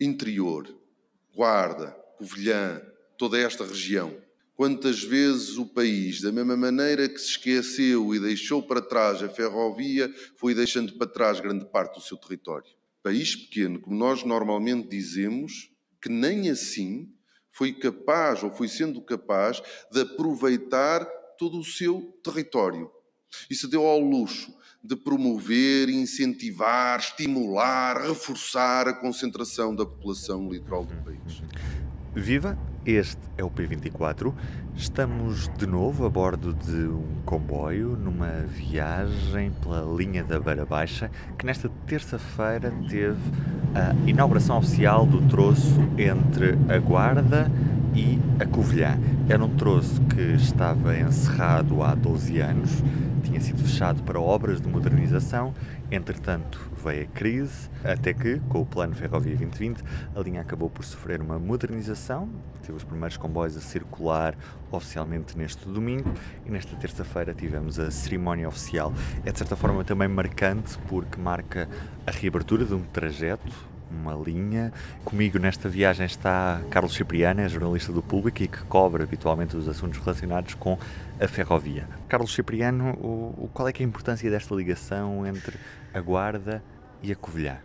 interior, Guarda, Covilhã, toda esta região. Quantas vezes o país, da mesma maneira que se esqueceu e deixou para trás a ferrovia, foi deixando para trás grande parte do seu território. País pequeno, como nós normalmente dizemos, que nem assim foi capaz ou foi sendo capaz de aproveitar todo o seu território. E se deu ao luxo de promover, incentivar, estimular, reforçar a concentração da população litoral do país. Viva! Este é o P24. Estamos de novo a bordo de um comboio numa viagem pela linha da Beira Baixa que nesta terça-feira teve a inauguração oficial do troço entre a Guarda e a Covilhã. Era um troço que estava encerrado há 12 anos tinha sido fechado para obras de modernização. Entretanto, veio a crise, até que, com o Plano Ferrovia 2020, a linha acabou por sofrer uma modernização. Teve os primeiros comboios a circular oficialmente neste domingo e nesta terça-feira tivemos a cerimónia oficial. É de certa forma também marcante porque marca a reabertura de um trajeto uma linha. Comigo nesta viagem está Carlos Cipriano, é jornalista do Público e que cobre habitualmente os assuntos relacionados com a ferrovia. Carlos Cipriano, o, qual é, é a importância desta ligação entre a Guarda e a Covilhã?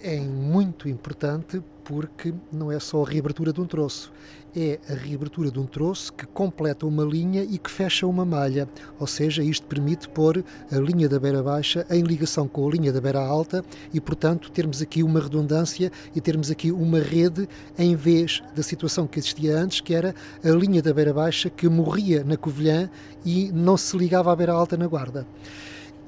É muito importante porque não é só a reabertura de um troço, é a reabertura de um troço que completa uma linha e que fecha uma malha, ou seja, isto permite pôr a linha da beira baixa em ligação com a linha da beira alta e, portanto, termos aqui uma redundância e termos aqui uma rede em vez da situação que existia antes, que era a linha da beira baixa que morria na Covilhã e não se ligava à beira alta na Guarda.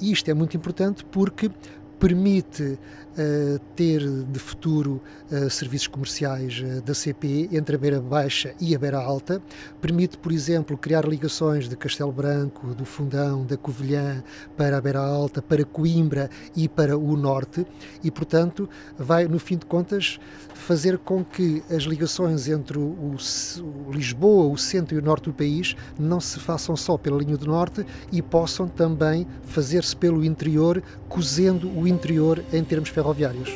Isto é muito importante porque permite uh, ter de futuro uh, serviços comerciais uh, da CP entre a beira baixa e a beira alta, permite, por exemplo, criar ligações de Castelo Branco, do Fundão, da Covilhã para a beira alta, para Coimbra e para o norte. E, portanto, vai, no fim de contas, fazer com que as ligações entre o, o Lisboa, o centro e o norte do país não se façam só pela linha do norte e possam também fazer-se pelo interior, cozendo o interior em termos ferroviários.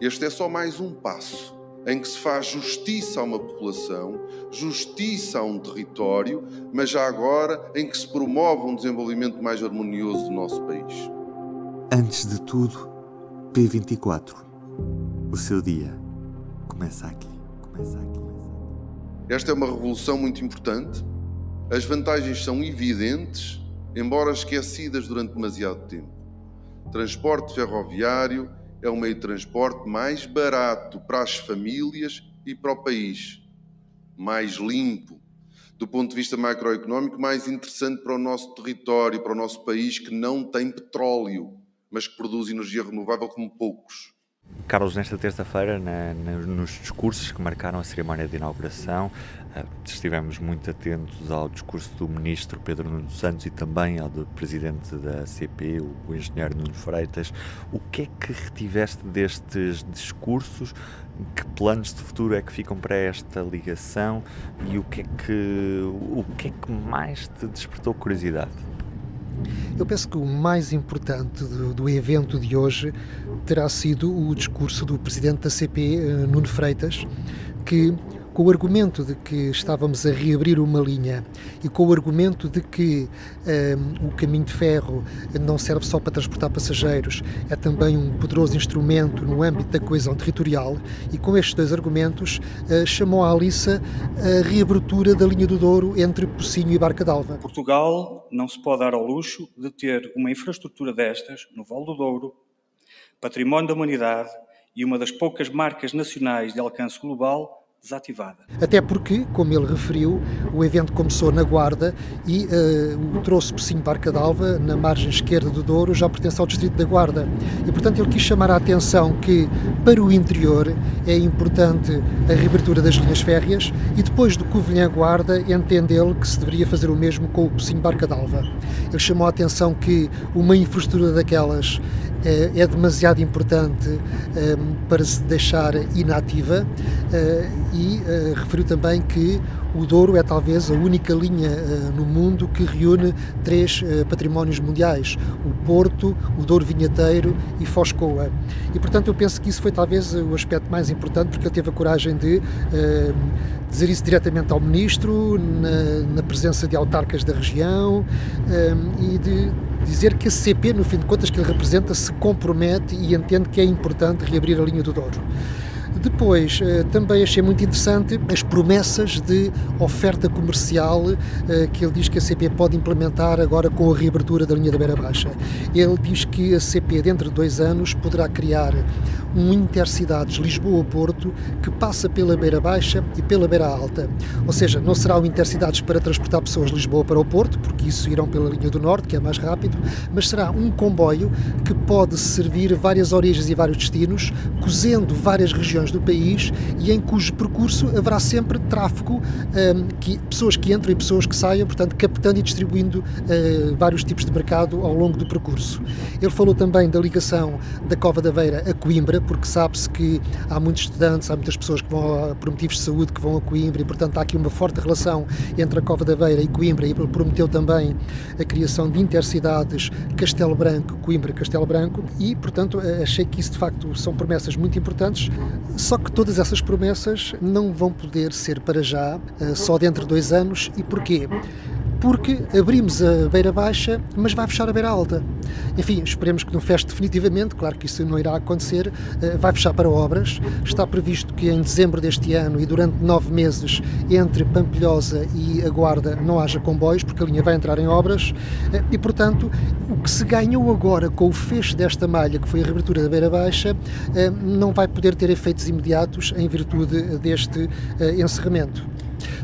Este é só mais um passo em que se faz justiça a uma população, justiça a um território, mas já agora em que se promove um desenvolvimento mais harmonioso do nosso país. Antes de tudo, P24. O seu dia começa aqui. Começa aqui. Esta é uma revolução muito importante. As vantagens são evidentes, embora esquecidas durante demasiado tempo. Transporte ferroviário é o meio de transporte mais barato para as famílias e para o país, mais limpo, do ponto de vista macroeconómico, mais interessante para o nosso território, para o nosso país que não tem petróleo, mas que produz energia renovável como poucos. Carlos, nesta terça-feira, nos discursos que marcaram a cerimónia de inauguração, estivemos muito atentos ao discurso do ministro Pedro Nuno Santos e também ao do presidente da CP, o, o engenheiro Nuno Freitas. O que é que retiveste destes discursos? Que planos de futuro é que ficam para esta ligação e o que é que, o que, é que mais te despertou curiosidade? Eu penso que o mais importante do, do, evento de hoje terá sido o discurso do presidente da CP, eh, Nuno Freitas, que com o argumento de que estávamos a reabrir uma linha e com o argumento de que um, eh, o caminho de ferro não serve só para transportar passageiros, é também um poderoso instrumento no âmbito da coesão territorial, e com estes dois argumentos uh, chamou à Alissa a reabertura da linha do Douro entre Pocinho e Barca d'Alva. Portugal não se pode dar ao luxo de ter uma infraestrutura destas no Val do Douro, património da humanidade e uma das poucas marcas nacionais de alcance global desativada. Até porque, como ele referiu, o evento começou na Guarda e uh, o troço Pocinho Barca d'Alva, na margem esquerda do Douro, já pertence ao distrito da Guarda. E, portanto, ele quis chamar a atenção que, para o interior, é importante a reabertura das linhas férreas e, depois do Covilhã-Guarda, entende ele que se deveria fazer o mesmo com o Pocinho Barca d'Alva. Ele chamou a atenção que uma infraestrutura daquelas é, é demasiado importante para se deixar inativa e referiu também que o Douro é talvez a única linha no mundo que reúne três patrimónios mundiais: o Porto, o Douro Vinheteiro e Foscoa. E portanto eu penso que isso foi talvez o aspecto mais importante, porque ele teve a coragem de dizer isso diretamente ao Ministro, na, presença de autarcas da região e de dizer que a CP, no fim de contas, que ele representa, se compromete e entende que é importante reabrir a linha do Douro. Depois, eh, também achei muito interessante as promessas de oferta comercial eh, que ele diz que a CP pode implementar agora com a reabertura da linha da Beira Baixa. Ele diz que a CP, dentro de dois anos, poderá criar um Intercidades Lisboa-Porto que passa pela Beira Baixa e pela Beira Alta. Ou seja, não será um Intercidades para transportar pessoas de Lisboa para o Porto, porque isso irão pela linha do Norte, que é mais rápido, mas será um comboio que pode servir várias origens e vários destinos, cozendo várias regiões do país e em cujo percurso haverá sempre tráfego, um, que, pessoas que entram e pessoas que saiam, portanto, captando e distribuindo uh, vários tipos de mercado ao longo do percurso. Ele falou também da ligação da Cova da Beira a Coimbra, porque sabe-se que há muitos estudantes, há muitas pessoas que vão por motivos de saúde que vão a Coimbra e, portanto, há aqui uma forte relação entre a Cova da Beira e Coimbra e prometeu também a criação de intercidades Castelo Branco, Coimbra, Castelo Branco e, portanto, achei que isso de facto são promessas muito importantes, só que todas essas promessas não vão poder ser para já, eh, só dentro de dois anos e porquê? Porque abrimos a beira baixa, mas vai fechar a beira alta. Enfim, esperemos que não feche definitivamente, claro que isso não irá acontecer, eh, vai fechar para obras. Está previsto que em dezembro deste ano e durante nove meses, entre Pampilhosa e a Guarda, não haja comboios, porque a linha vai entrar em obras eh, e, portanto, o que se ganhou agora com o fecho desta malha, que foi a reabertura da beira baixa, eh, não vai poder ter efeitos imediatos em virtude deste encerramento.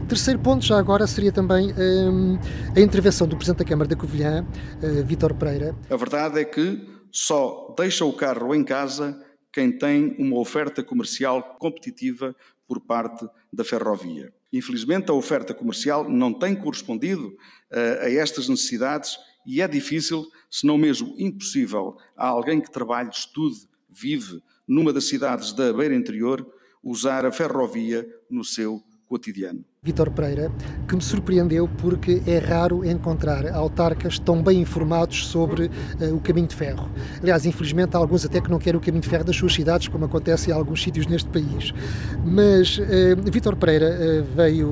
Terceiro ponto, já agora, seria também um, a intervenção do Presidente da Câmara da Covilhã, uh, Vítor Pereira. A verdade é que só deixa o carro em casa quem tem uma oferta comercial competitiva por parte da ferrovia. Infelizmente, a oferta comercial não tem correspondido uh, a estas necessidades e é difícil, se não mesmo impossível, a alguém que trabalhe, estude, vive numa das cidades da Beira Interior, usar a ferrovia no seu cotidiano. Vítor Pereira, que me surpreendeu porque é raro encontrar autarcas tão bem informados sobre uh, o caminho de ferro. Aliás, infelizmente, há alguns até que não querem o caminho de ferro das suas cidades, como acontece em alguns sítios neste país. Mas uh, Vítor Pereira uh, veio,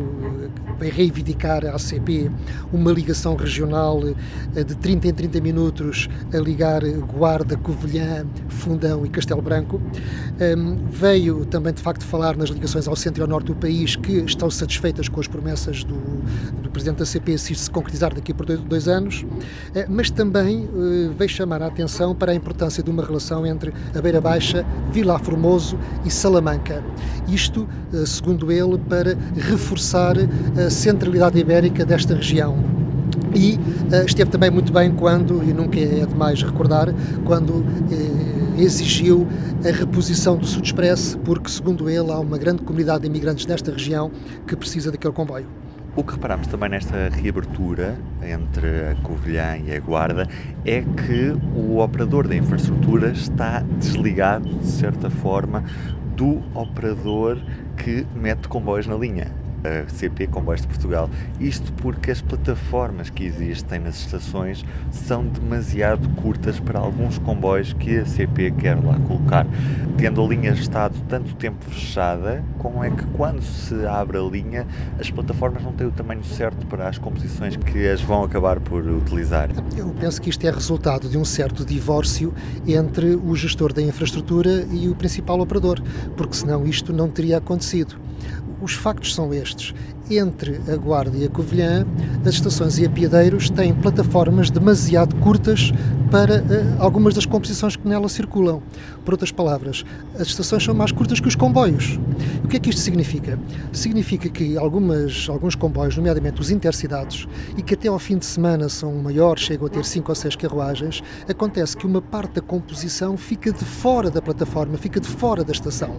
reivindicar à ACP uma ligação regional de 30 em 30 minutos a ligar Guarda, Covilhã, Fundão e Castelo Branco. Um, veio também, de facto, falar nas ligações ao centro e ao norte do país que estão satisfeitos feitas com as promessas do, do Presidente da CP se se concretizar daqui por dois, dois anos, eh, mas também eh, veio chamar a atenção para a importância de uma relação entre a Beira Baixa, Vila Formoso e Salamanca. Isto, eh, segundo ele, para reforçar a centralidade ibérica desta região. E uh, esteve também muito bem quando, e nunca é demais recordar, quando uh, exigiu a reposição do Sud Express, porque, segundo ele, há uma grande comunidade de imigrantes nesta região que precisa daquele comboio. O que reparamos também nesta reabertura entre a Covilhã e a Guarda é que o operador da infraestrutura está desligado, de certa forma, do operador que mete comboios na linha a CP Comboios de Portugal. Isto porque as plataformas que existem nas estações são demasiado curtas para alguns comboios que a CP quer lá colocar. Tendo a linha estado tanto tempo fechada, como é que quando se abre a linha as plataformas não têm o tamanho certo para as composições que as vão acabar por utilizar? Eu penso que isto é resultado de um certo divórcio entre o gestor da infraestrutura e o principal operador, porque senão isto não teria acontecido. Os factos são estes. Entre a Guarda e a Covilhã, as estações e apiadeiros têm plataformas demasiado curtas para uh, algumas das composições que nela circulam. Por outras palavras, as estações são mais curtas que os comboios. O que é que isto significa? Significa que algumas, alguns comboios, nomeadamente os intercidades, e que até ao fim de semana são maiores, chegam a ter 5 ou 6 carruagens, acontece que uma parte da composição fica de fora da plataforma, fica de fora da estação.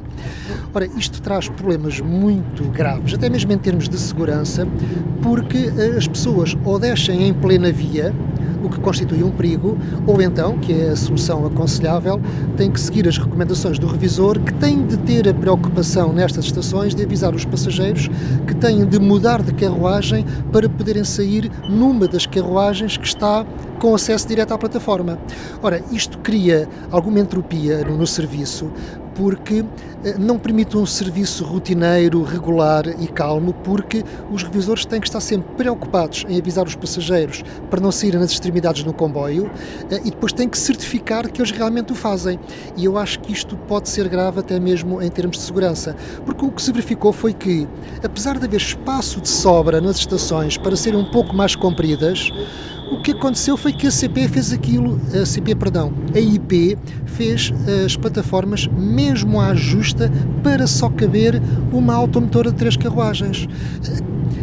Ora, isto traz problemas muito graves, até mesmo em termos de segurança, porque eh, as pessoas ou descem em plena via, o que constitui um perigo, ou então, que é a solução aconselhável, tem que seguir as recomendações do revisor, que tem de ter a preocupação nestas estações de avisar os passageiros que têm de mudar de carruagem para poderem sair numa das carruagens que está com acesso direto à plataforma. Ora, isto cria alguma entropia no, no serviço, porque eh, não permite um serviço rotineiro, regular e calmo, porque os revisores têm que estar sempre preocupados em avisar os passageiros para não saírem nas extremidades do comboio eh, e depois têm que certificar que eles realmente o fazem. E eu acho que isto pode ser grave até mesmo em termos de segurança, porque o que se verificou foi que, apesar de haver espaço de sobra nas estações para serem um pouco mais compridas, o que aconteceu foi que a CP fez aquilo, a CP, perdão, a IP fez as plataformas mesmo à justa para só caber uma automotora de três carruagens.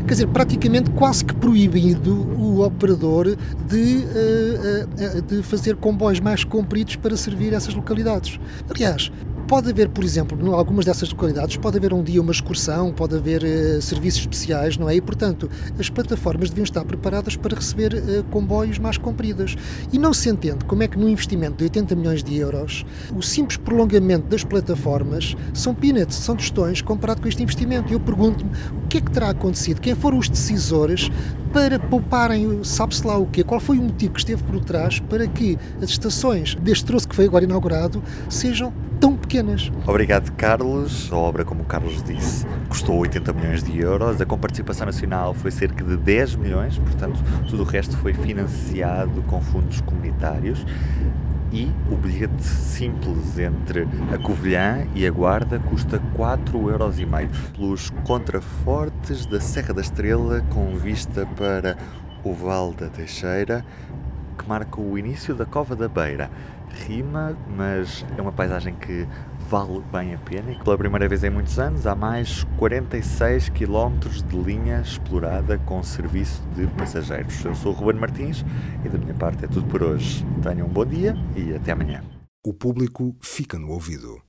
Quer dizer, praticamente quase que proibido o operador de, eh, eh, de fazer comboios mais compridos para servir essas localidades. Aliás, Pode haver, por exemplo, em algumas dessas localidades, pode haver um dia uma excursão, pode haver uh, serviços especiais, não é? E, portanto, as plataformas deviam estar preparadas para receber uh, comboios mais compridos. E não se entende como é que num investimento de 80 milhões de euros, o simples prolongamento das plataformas são peanuts, são tostões comparado com este investimento. Eu pergunto-me o que é que terá acontecido, quem foram os decisores para pouparem, sabe-se lá o quê, qual foi o motivo que esteve por trás para que as estações deste troço que foi agora inaugurado sejam tão pequenas. Obrigado, Carlos. A obra, como o Carlos disse, custou 80 milhões de euros. A comparticipação nacional foi cerca de 10 milhões, portanto, tudo o resto foi financiado com fundos comunitários. E o bilhete simples entre a Covilhã e a Guarda custa 4,5 euros pelos contrafortes da Serra da Estrela com vista para o Val da Teixeira, que marca o início da Cova da Beira rima, mas é uma paisagem que vale bem a pena e que pela primeira vez em muitos anos há mais 46 km de linha explorada com serviço de passageiros. Eu sou o Ruben Martins e da minha parte é tudo por hoje. Tenham um bom dia e até amanhã. O público fica no ouvido.